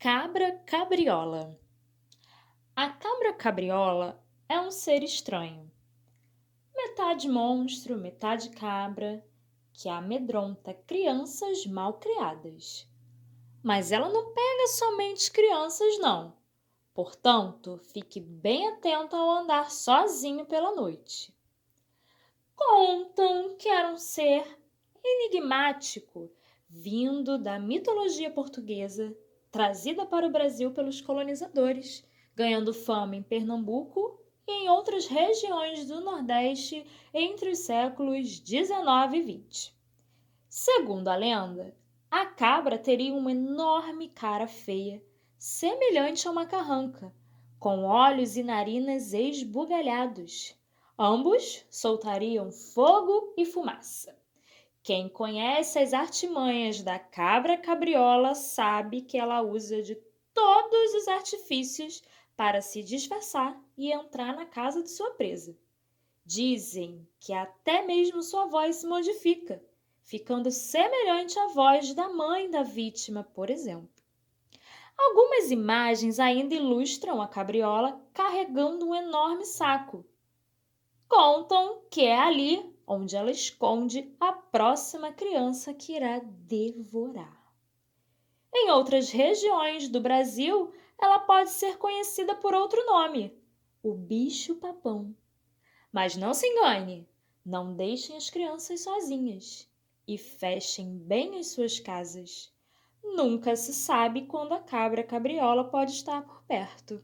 Cabra cabriola. A cabra cabriola é um ser estranho. Metade monstro, metade cabra, que amedronta crianças mal criadas. Mas ela não pega somente crianças, não. Portanto, fique bem atento ao andar sozinho pela noite. Contam que era um ser enigmático vindo da mitologia portuguesa trazida para o Brasil pelos colonizadores, ganhando fama em Pernambuco e em outras regiões do Nordeste entre os séculos 19 e 20. Segundo a lenda, a cabra teria uma enorme cara feia, semelhante a uma carranca, com olhos e narinas esbugalhados. Ambos soltariam fogo e fumaça. Quem conhece as artimanhas da cabra cabriola sabe que ela usa de todos os artifícios para se disfarçar e entrar na casa de sua presa. Dizem que até mesmo sua voz se modifica, ficando semelhante à voz da mãe da vítima, por exemplo. Algumas imagens ainda ilustram a cabriola carregando um enorme saco. Contam que é ali onde ela esconde a próxima criança que irá devorar. Em outras regiões do Brasil, ela pode ser conhecida por outro nome, o bicho-papão. Mas não se engane, não deixem as crianças sozinhas e fechem bem as suas casas. Nunca se sabe quando a cabra cabriola pode estar por perto.